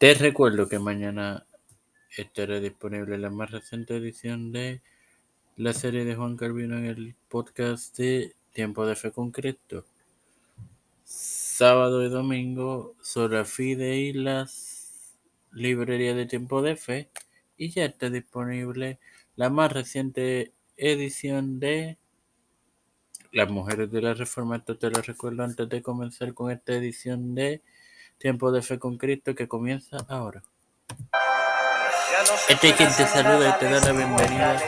Te recuerdo que mañana estará disponible la más reciente edición de la serie de Juan Calvino en el podcast de Tiempo de Fe con Cristo. Sábado y domingo, Sola Fide y las librerías de Tiempo de Fe. Y ya está disponible la más reciente edición de Las Mujeres de la Reforma. Esto te lo recuerdo antes de comenzar con esta edición de Tiempo de Fe con Cristo que comienza ahora. Este es quien te saluda y te da la bienvenida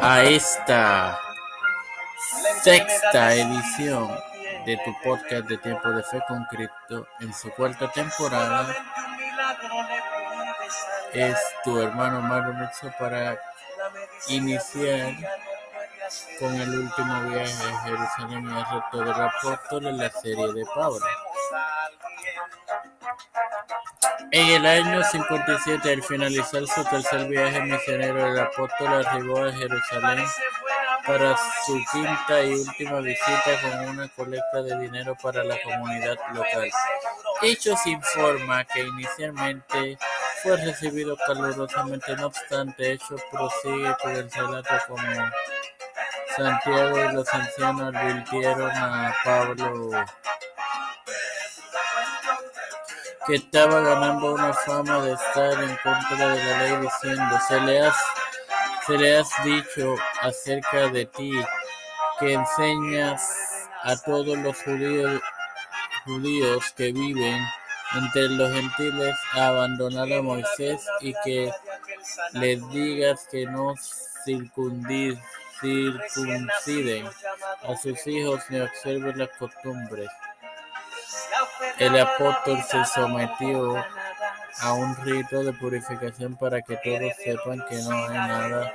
a esta sexta edición de tu podcast de Tiempo de Fe con Cristo en su cuarta temporada. Es tu hermano Mezzo para iniciar con el último viaje a Jerusalén y el resto del apóstol en la serie de Pablo. En el año 57, al finalizar su tercer viaje misionero, el apóstol arribó a Jerusalén para su quinta y última visita con una colecta de dinero para la comunidad local. Hechos informa que inicialmente fue recibido calurosamente, no obstante, Hechos prosigue por el relato como Santiago y los ancianos advirtieron a Pablo que estaba ganando una fama de estar en contra de la ley diciendo, se le has, se le has dicho acerca de ti que enseñas a todos los judíos, judíos que viven entre los gentiles a abandonar a Moisés y que les digas que no circunciden a sus hijos ni observen las costumbres. El apóstol se sometió a un rito de purificación para que todos sepan que no hay nada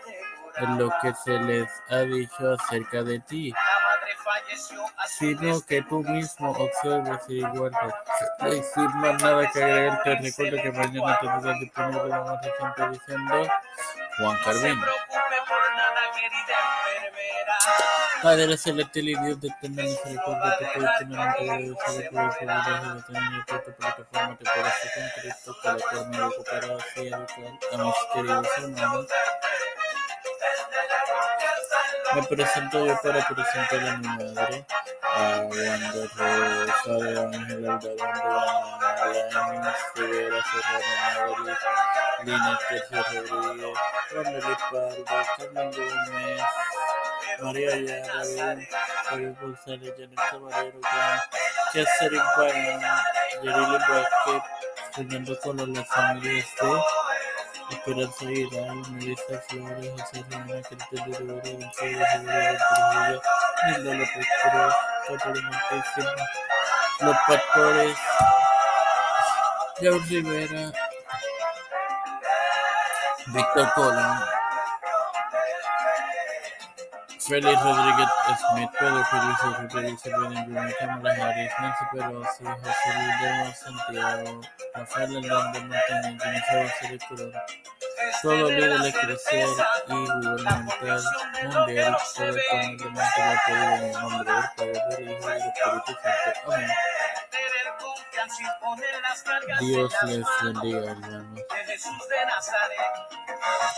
en lo que se les ha dicho acerca de ti, sino que tú mismo observes y guardes. Y sin más nada que agregar, te recuerdo que mañana tendrás disponible la más reciente edición de Juan Carvino. Padre celestial y Dios de eterna misericordia, te pido eternamente agradecido por el privilegio de tener mi propia plataforma de corazón con Cristo, para la cual me recuperado así educar a mis queridos hermanos. Me presento yo para presentar a mi madre, a Wanda Rosario Ángel Alvarado, Alain Rivera Serrano Madrid, Lina Tercia Rodríguez, Ramírez Pardo, Carmen Gómez, María Javier González, Janet Camarero, Catherine Payne, Yerili Vázquez, Fernando Colón, las familias de Esperanza Vidal, Melissa Flores, José Cristian de Rivera, Gonzalo Rivera, Trujillo, Nilda López Cruz, Catalina Los Pastores, Rivera, Víctor Colón, Félix Rodríguez Smith, Pedro Félix Rodríguez Benjamin Cámara Harris, Nancy Pelosi, José Luis de Santiago, Rafael Hernández Jennifer Basilio Colón, todo líder eclesial y gubernamental mundial, todo económicamente la apoyo en el nombre del Padre, del Hijo y del Espíritu Santo. Dios les bendiga, hermanos.